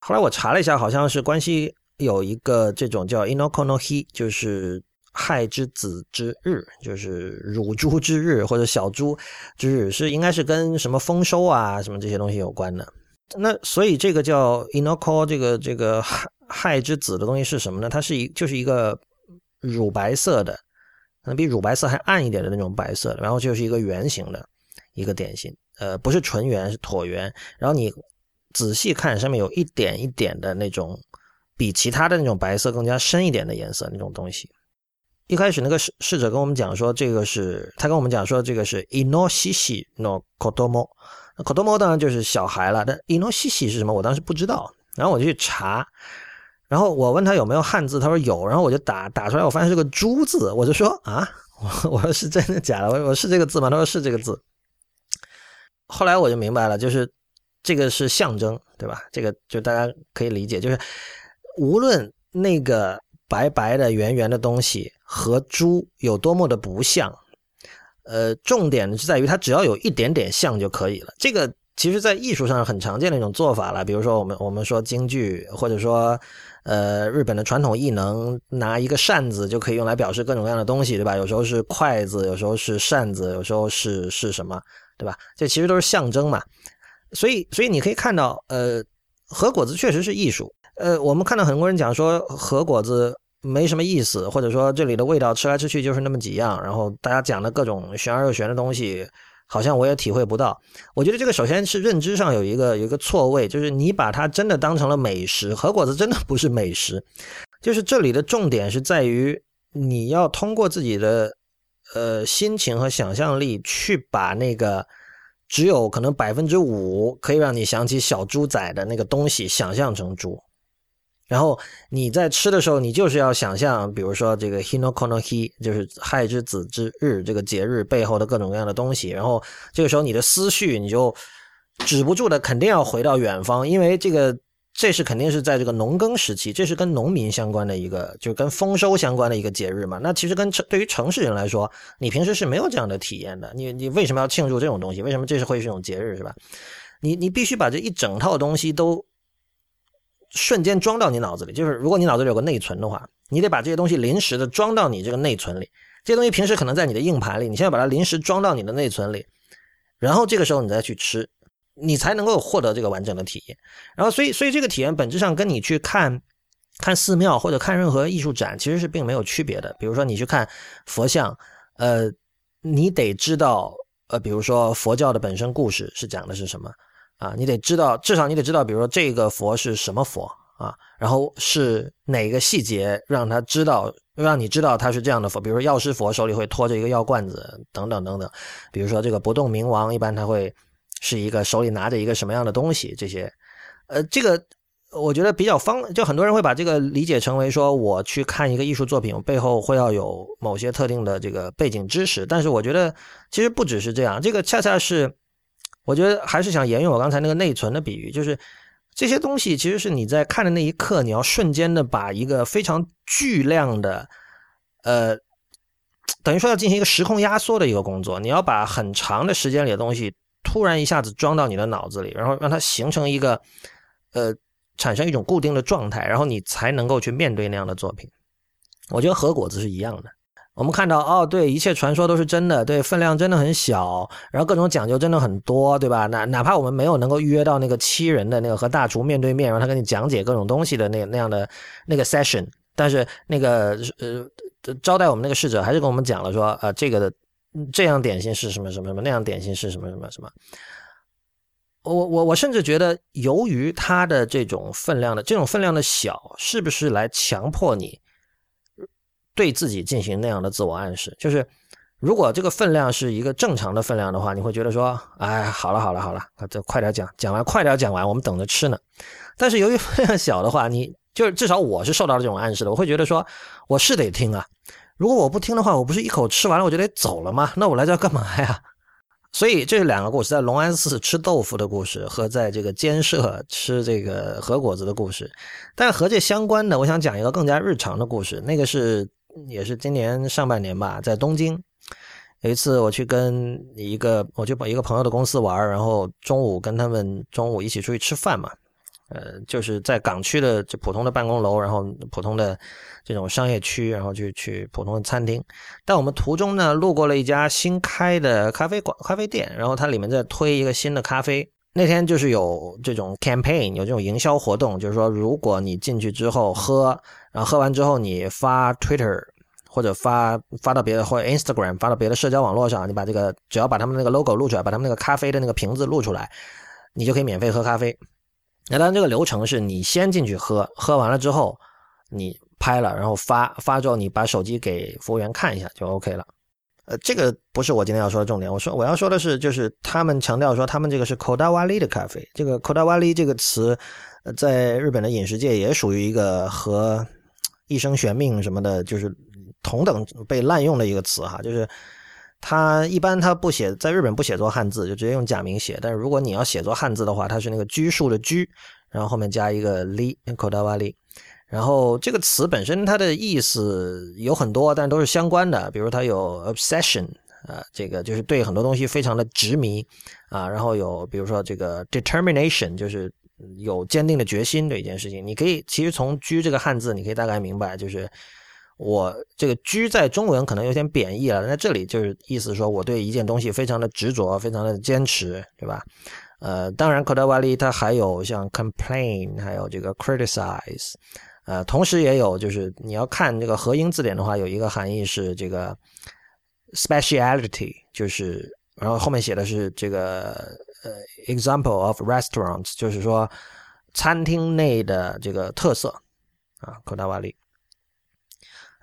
后来我查了一下，好像是关系有一个这种叫 i n o k o no hi，就是亥之子之日，就是乳猪之日或者小猪之日，是应该是跟什么丰收啊什么这些东西有关的。那所以这个叫 inoko 这个这个亥亥之子的东西是什么呢？它是一就是一个乳白色的，可能比乳白色还暗一点的那种白色，然后就是一个圆形的一个点心，呃，不是纯圆，是椭圆。然后你仔细看，上面有一点一点的那种比其他的那种白色更加深一点的颜色那种东西。一开始那个侍侍者跟我们讲说，这个是他跟我们讲说，这个是 inoshishi no kodomo。那口多猫当然就是小孩了，但伊诺西西是什么？我当时不知道，然后我就去查，然后我问他有没有汉字，他说有，然后我就打打出来，我发现是个猪字，我就说啊，我 我说是真的假的？我我是这个字吗？他说是这个字。后来我就明白了，就是这个是象征，对吧？这个就大家可以理解，就是无论那个白白的圆圆的东西和猪有多么的不像。呃，重点是在于它只要有一点点像就可以了。这个其实，在艺术上很常见的一种做法了。比如说，我们我们说京剧，或者说，呃，日本的传统艺能，拿一个扇子就可以用来表示各种各样的东西，对吧？有时候是筷子，有时候是扇子，有时候是是什么，对吧？这其实都是象征嘛。所以，所以你可以看到，呃，核果子确实是艺术。呃，我们看到很多人讲说核果子。没什么意思，或者说这里的味道吃来吃去就是那么几样，然后大家讲的各种玄而又玄的东西，好像我也体会不到。我觉得这个首先是认知上有一个有一个错位，就是你把它真的当成了美食，核果子真的不是美食，就是这里的重点是在于你要通过自己的呃心情和想象力去把那个只有可能百分之五可以让你想起小猪仔的那个东西想象成猪。然后你在吃的时候，你就是要想象，比如说这个 Hinokono Hi，就是亥之子之日这个节日背后的各种各样的东西。然后这个时候你的思绪你就止不住的，肯定要回到远方，因为这个这是肯定是在这个农耕时期，这是跟农民相关的一个，就跟丰收相关的一个节日嘛。那其实跟城对于城市人来说，你平时是没有这样的体验的。你你为什么要庆祝这种东西？为什么这是会是一种节日，是吧？你你必须把这一整套东西都。瞬间装到你脑子里，就是如果你脑子里有个内存的话，你得把这些东西临时的装到你这个内存里。这些东西平时可能在你的硬盘里，你现在把它临时装到你的内存里，然后这个时候你再去吃，你才能够获得这个完整的体验。然后，所以，所以这个体验本质上跟你去看看寺庙或者看任何艺术展其实是并没有区别的。比如说你去看佛像，呃，你得知道，呃，比如说佛教的本身故事是讲的是什么。啊，你得知道，至少你得知道，比如说这个佛是什么佛啊，然后是哪个细节让他知道，让你知道他是这样的佛。比如说药师佛手里会拖着一个药罐子，等等等等。比如说这个不动明王，一般他会是一个手里拿着一个什么样的东西？这些，呃，这个我觉得比较方，就很多人会把这个理解成为说，我去看一个艺术作品背后会要有某些特定的这个背景知识。但是我觉得其实不只是这样，这个恰恰是。我觉得还是想沿用我刚才那个内存的比喻，就是这些东西其实是你在看的那一刻，你要瞬间的把一个非常巨量的，呃，等于说要进行一个时空压缩的一个工作，你要把很长的时间里的东西突然一下子装到你的脑子里，然后让它形成一个，呃，产生一种固定的状态，然后你才能够去面对那样的作品。我觉得和果子是一样的。我们看到哦，对，一切传说都是真的，对，分量真的很小，然后各种讲究真的很多，对吧？那哪怕我们没有能够预约到那个七人的那个和大厨面对面，让他跟你讲解各种东西的那那样的那个 session，但是那个呃招待我们那个侍者还是跟我们讲了说，呃，这个的这样点心是什么什么什么，那样点心是什么什么什么。我我我甚至觉得，由于它的这种分量的这种分量的小，是不是来强迫你？对自己进行那样的自我暗示，就是如果这个分量是一个正常的分量的话，你会觉得说，哎，好了好了好了，这快点讲，讲完快点讲完，我们等着吃呢。但是由于分量小的话，你就是至少我是受到了这种暗示的，我会觉得说，我是得听啊。如果我不听的话，我不是一口吃完了我就得走了吗？那我来这干嘛呀？所以这是两个故事，在隆安寺吃豆腐的故事和在这个监舍吃这个核果子的故事。但和这相关的，我想讲一个更加日常的故事，那个是。也是今年上半年吧，在东京有一次，我去跟一个，我去把一个朋友的公司玩，然后中午跟他们中午一起出去吃饭嘛，呃，就是在港区的就普通的办公楼，然后普通的这种商业区，然后去去普通的餐厅。但我们途中呢，路过了一家新开的咖啡馆、咖啡店，然后它里面在推一个新的咖啡。那天就是有这种 campaign，有这种营销活动，就是说，如果你进去之后喝。然后喝完之后，你发 Twitter 或者发发到别的或者 Instagram 发到别的社交网络上，你把这个只要把他们那个 logo 录出来，把他们那个咖啡的那个瓶子录出来，你就可以免费喝咖啡。那当然，这个流程是你先进去喝，喝完了之后你拍了，然后发发之后你把手机给服务员看一下就 OK 了。呃，这个不是我今天要说的重点。我说我要说的是，就是他们强调说他们这个是 Kodawari 的咖啡。这个 Kodawari 这个词，在日本的饮食界也属于一个和一生悬命什么的，就是同等被滥用的一个词哈，就是他一般他不写在日本不写作汉字，就直接用假名写。但是如果你要写作汉字的话，它是那个拘束的拘，然后后面加一个 li kodawari。然后这个词本身它的意思有很多，但都是相关的，比如它有 obsession 呃，这个就是对很多东西非常的执迷啊，然后有比如说这个 determination，就是有坚定的决心的一件事情。你可以其实从“居”这个汉字，你可以大概明白，就是我这个“居”在中文可能有点贬义了，那这里就是意思说我对一件东西非常的执着，非常的坚持，对吧？呃，当然 k o d a w a l i 它还有像 complain，还有这个 criticize，呃，同时也有就是你要看这个合音字典的话，有一个含义是这个 speciality，就是然后后面写的是这个呃 example of restaurants，就是说餐厅内的这个特色啊 k o d a w a l i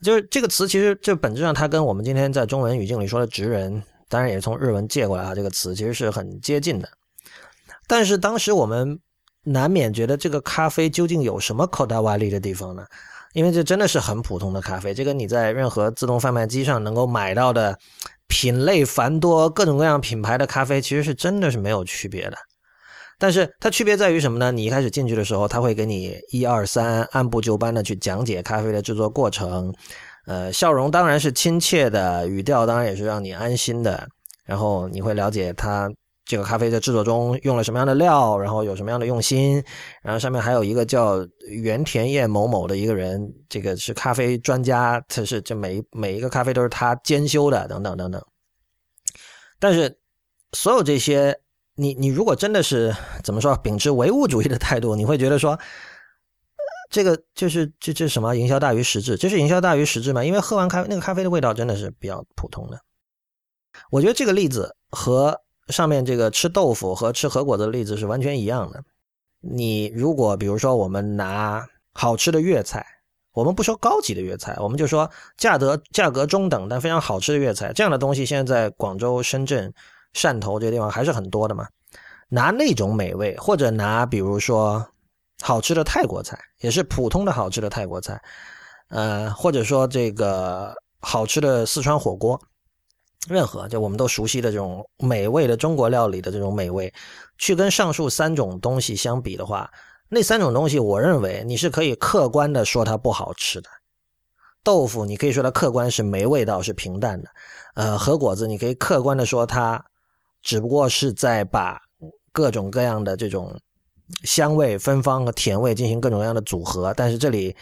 就是这个词其实就本质上它跟我们今天在中文语境里说的职人，当然也从日文借过来啊，这个词其实是很接近的。但是当时我们难免觉得这个咖啡究竟有什么口袋外力的地方呢？因为这真的是很普通的咖啡，这跟你在任何自动贩卖机上能够买到的品类繁多、各种各样品牌的咖啡，其实是真的是没有区别的。但是它区别在于什么呢？你一开始进去的时候，他会给你一二三按部就班的去讲解咖啡的制作过程，呃，笑容当然是亲切的，语调当然也是让你安心的，然后你会了解他。这个咖啡在制作中用了什么样的料，然后有什么样的用心，然后上面还有一个叫原田叶某某的一个人，这个是咖啡专家，他是这每每一个咖啡都是他兼修的，等等等等。但是所有这些，你你如果真的是怎么说，秉持唯物主义的态度，你会觉得说，这个就是这这什么营销大于实质，这是营销大于实质吗？因为喝完咖啡那个咖啡的味道真的是比较普通的。我觉得这个例子和。上面这个吃豆腐和吃核果子的例子是完全一样的。你如果比如说我们拿好吃的粤菜，我们不说高级的粤菜，我们就说价格价格中等但非常好吃的粤菜，这样的东西现在在广州、深圳、汕头这些地方还是很多的嘛。拿那种美味，或者拿比如说好吃的泰国菜，也是普通的好吃的泰国菜，呃，或者说这个好吃的四川火锅。任何就我们都熟悉的这种美味的中国料理的这种美味，去跟上述三种东西相比的话，那三种东西，我认为你是可以客观的说它不好吃的。豆腐，你可以说它客观是没味道，是平淡的。呃，和果子，你可以客观的说它只不过是在把各种各样的这种香味、芬芳和甜味进行各种各样的组合。但是这里，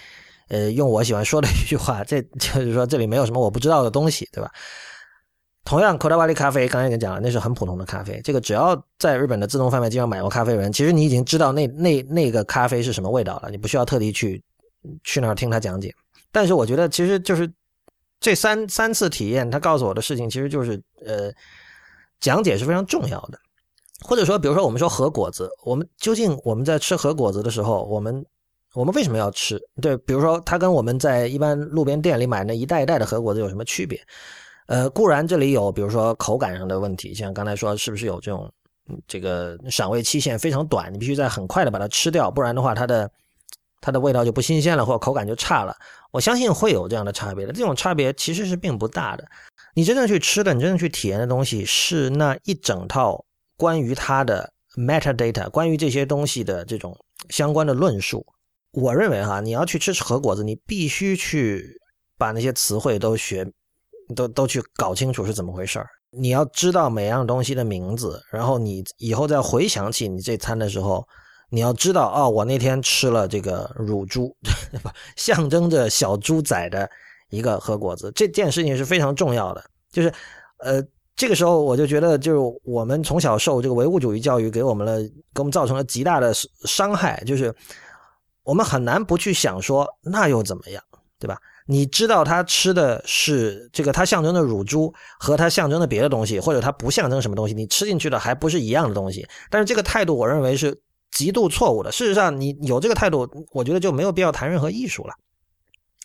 呃，用我喜欢说的一句话，这就是说这里没有什么我不知道的东西，对吧？同样，口袋瓦利咖啡，刚才已经讲了，那是很普通的咖啡。这个只要在日本的自动贩卖机上买过咖啡的人，其实你已经知道那那那个咖啡是什么味道了，你不需要特地去去那儿听他讲解。但是我觉得，其实就是这三三次体验，他告诉我的事情，其实就是呃，讲解是非常重要的。或者说，比如说我们说核果子，我们究竟我们在吃核果子的时候，我们我们为什么要吃？对，比如说它跟我们在一般路边店里买那一袋一袋的核果子有什么区别？呃，固然这里有，比如说口感上的问题，像刚才说，是不是有这种这个赏味期限非常短，你必须在很快的把它吃掉，不然的话，它的它的味道就不新鲜了，或者口感就差了。我相信会有这样的差别的，这种差别其实是并不大的。你真正去吃的，你真正去体验的东西是那一整套关于它的 metadata，关于这些东西的这种相关的论述。我认为哈，你要去吃核果子，你必须去把那些词汇都学。都都去搞清楚是怎么回事儿。你要知道每样东西的名字，然后你以后再回想起你这餐的时候，你要知道哦，我那天吃了这个乳猪，象征着小猪仔的一个核果子。这件事情是非常重要的。就是，呃，这个时候我就觉得，就是我们从小受这个唯物主义教育，给我们了，给我们造成了极大的伤害。就是我们很难不去想说，那又怎么样，对吧？你知道它吃的是这个，它象征的乳猪和它象征的别的东西，或者它不象征什么东西，你吃进去的还不是一样的东西。但是这个态度，我认为是极度错误的。事实上，你有这个态度，我觉得就没有必要谈任何艺术了。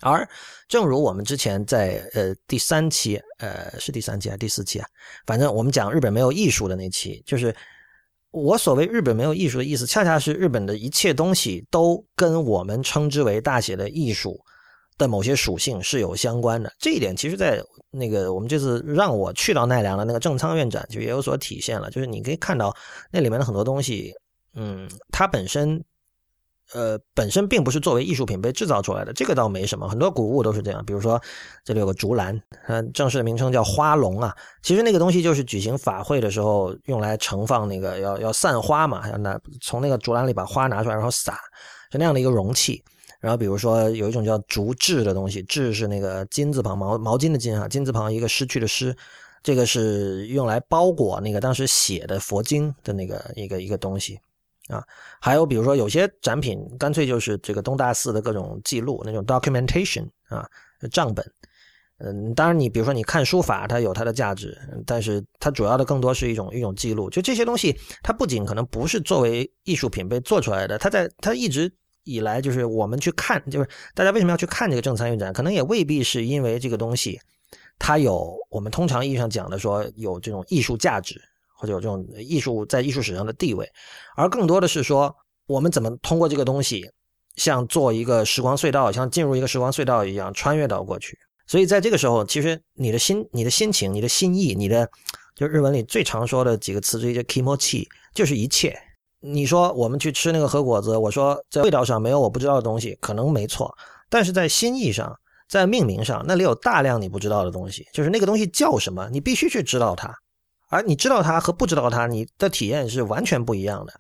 而正如我们之前在呃第三期，呃是第三期还是第四期啊？反正我们讲日本没有艺术的那期，就是我所谓日本没有艺术的意思，恰恰是日本的一切东西都跟我们称之为大写的艺术。的某些属性是有相关的，这一点其实，在那个我们这次让我去到奈良的那个正仓院展就也有所体现了。就是你可以看到那里面的很多东西，嗯，它本身，呃，本身并不是作为艺术品被制造出来的，这个倒没什么。很多古物都是这样，比如说这里有个竹篮，它正式的名称叫花笼啊。其实那个东西就是举行法会的时候用来盛放那个要要散花嘛，要拿从那个竹篮里把花拿出来，然后撒，是那样的一个容器。然后比如说有一种叫竹制的东西，制是那个金字旁毛毛巾的巾啊，金字旁一个失去的失，这个是用来包裹那个当时写的佛经的那个一个一个东西。啊，还有比如说有些展品干脆就是这个东大寺的各种记录，那种 documentation 啊，账本。嗯，当然你比如说你看书法，它有它的价值，但是它主要的更多是一种一种记录。就这些东西，它不仅可能不是作为艺术品被做出来的，它在它一直以来就是我们去看，就是大家为什么要去看这个正参与展，可能也未必是因为这个东西它有我们通常意义上讲的说有这种艺术价值。或者有这种艺术在艺术史上的地位，而更多的是说，我们怎么通过这个东西，像做一个时光隧道，像进入一个时光隧道一样穿越到过去。所以在这个时候，其实你的心、你的心情、你的心意、你的，就日文里最常说的几个词，这些 kimochi，就是一切。你说我们去吃那个核果子，我说在味道上没有我不知道的东西，可能没错，但是在心意上，在命名上，那里有大量你不知道的东西，就是那个东西叫什么，你必须去知道它。而你知道它和不知道它，你的体验是完全不一样的。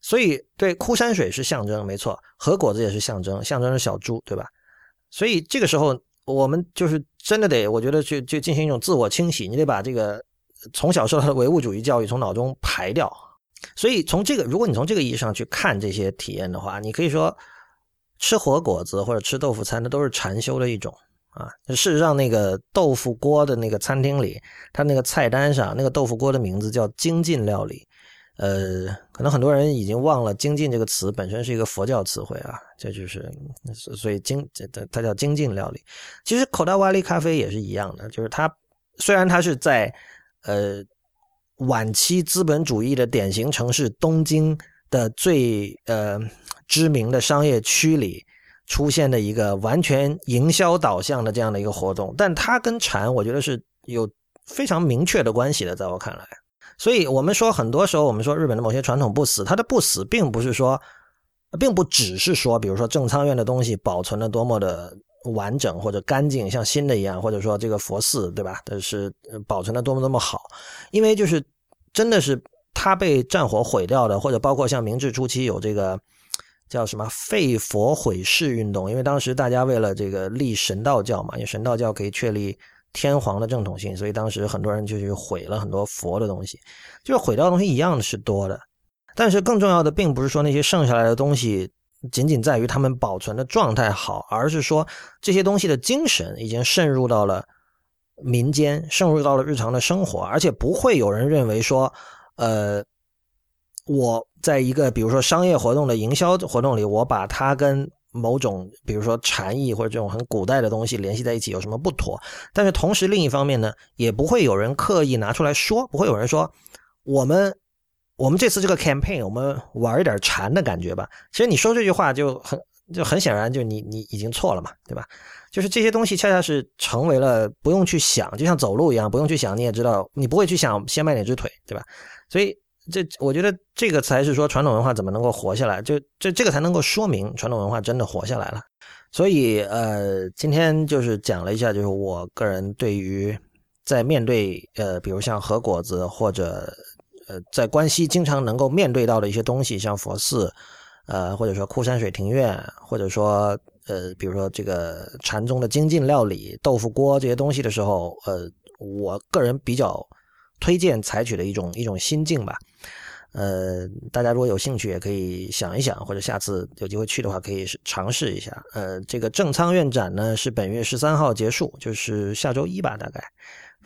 所以，对枯山水是象征，没错；核果子也是象征，象征着小猪，对吧？所以这个时候，我们就是真的得，我觉得去去进行一种自我清洗，你得把这个从小受到的唯物主义教育从脑中排掉。所以，从这个，如果你从这个意义上去看这些体验的话，你可以说吃火果子或者吃豆腐餐，那都是禅修的一种。啊，事实上，那个豆腐锅的那个餐厅里，它那个菜单上那个豆腐锅的名字叫精进料理。呃，可能很多人已经忘了“精进”这个词本身是一个佛教词汇啊，这就是所以精它它叫精进料理。其实口袋瓦利咖啡也是一样的，就是它虽然它是在呃晚期资本主义的典型城市东京的最呃知名的商业区里。出现的一个完全营销导向的这样的一个活动，但它跟禅，我觉得是有非常明确的关系的，在我看来。所以，我们说很多时候，我们说日本的某些传统不死，它的不死，并不是说，并不只是说，比如说正仓院的东西保存的多么的完整或者干净，像新的一样，或者说这个佛寺，对吧？但是保存的多么多么好，因为就是真的是它被战火毁掉的，或者包括像明治初期有这个。叫什么废佛毁世运动？因为当时大家为了这个立神道教嘛，因为神道教可以确立天皇的正统性，所以当时很多人就去毁了很多佛的东西，就是毁掉的东西一样的是多的。但是更重要的，并不是说那些剩下来的东西仅仅在于他们保存的状态好，而是说这些东西的精神已经渗入到了民间，渗入到了日常的生活，而且不会有人认为说，呃。我在一个比如说商业活动的营销活动里，我把它跟某种比如说禅意或者这种很古代的东西联系在一起，有什么不妥？但是同时另一方面呢，也不会有人刻意拿出来说，不会有人说我们我们这次这个 campaign 我们玩一点禅的感觉吧。其实你说这句话就很就很显然，就你你已经错了嘛，对吧？就是这些东西恰恰是成为了不用去想，就像走路一样，不用去想，你也知道你不会去想先迈哪只腿，对吧？所以。这我觉得这个才是说传统文化怎么能够活下来，就这这个才能够说明传统文化真的活下来了。所以呃，今天就是讲了一下，就是我个人对于在面对呃，比如像核果子或者呃，在关西经常能够面对到的一些东西，像佛寺，呃，或者说枯山水庭院，或者说呃，比如说这个禅宗的精进料理、豆腐锅这些东西的时候，呃，我个人比较。推荐采取的一种一种心境吧，呃，大家如果有兴趣也可以想一想，或者下次有机会去的话可以尝试一下。呃，这个正仓院展呢是本月十三号结束，就是下周一吧，大概，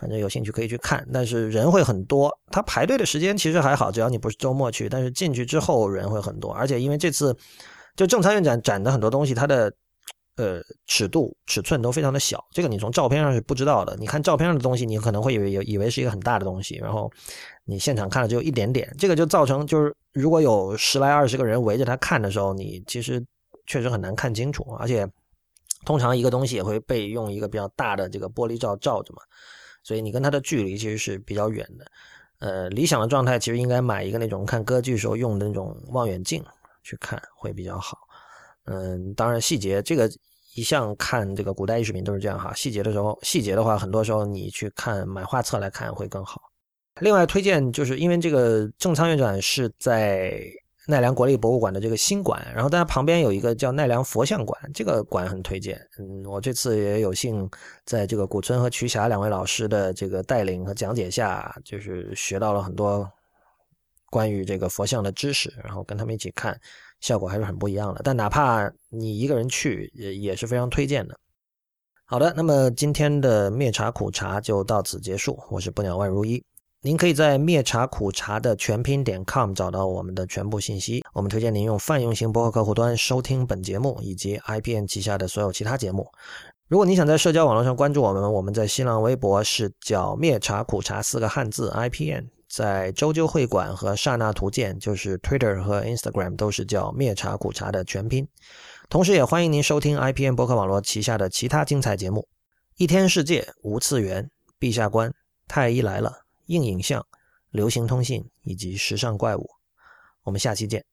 反正有兴趣可以去看，但是人会很多。它排队的时间其实还好，只要你不是周末去，但是进去之后人会很多，而且因为这次就正仓院展展的很多东西，它的。呃，尺度、尺寸都非常的小，这个你从照片上是不知道的。你看照片上的东西，你可能会以为以为是一个很大的东西，然后你现场看了只有一点点，这个就造成就是如果有十来二十个人围着他看的时候，你其实确实很难看清楚，而且通常一个东西也会被用一个比较大的这个玻璃罩罩着嘛，所以你跟它的距离其实是比较远的。呃，理想的状态其实应该买一个那种看歌剧时候用的那种望远镜去看会比较好。嗯，当然细节这个一向看这个古代艺术品都是这样哈，细节的时候细节的话，很多时候你去看买画册来看会更好。另外推荐就是因为这个正仓院展是在。奈良国立博物馆的这个新馆，然后它旁边有一个叫奈良佛像馆，这个馆很推荐。嗯，我这次也有幸在这个古村和瞿霞两位老师的这个带领和讲解下，就是学到了很多关于这个佛像的知识，然后跟他们一起看，效果还是很不一样的。但哪怕你一个人去，也也是非常推荐的。好的，那么今天的灭茶苦茶就到此结束，我是不鸟万如一。您可以在灭茶苦茶的全拼点 com 找到我们的全部信息。我们推荐您用泛用型博客客户端收听本节目以及 IPN 旗下的所有其他节目。如果你想在社交网络上关注我们，我们在新浪微博是叫灭茶苦茶四个汉字 IPN，在周究会馆和刹那图鉴就是 Twitter 和 Instagram 都是叫灭茶苦茶的全拼。同时也欢迎您收听 IPN 博客网络旗下的其他精彩节目：一天世界、无次元、陛下观、太医来了。硬影像、流行通信以及时尚怪物，我们下期见。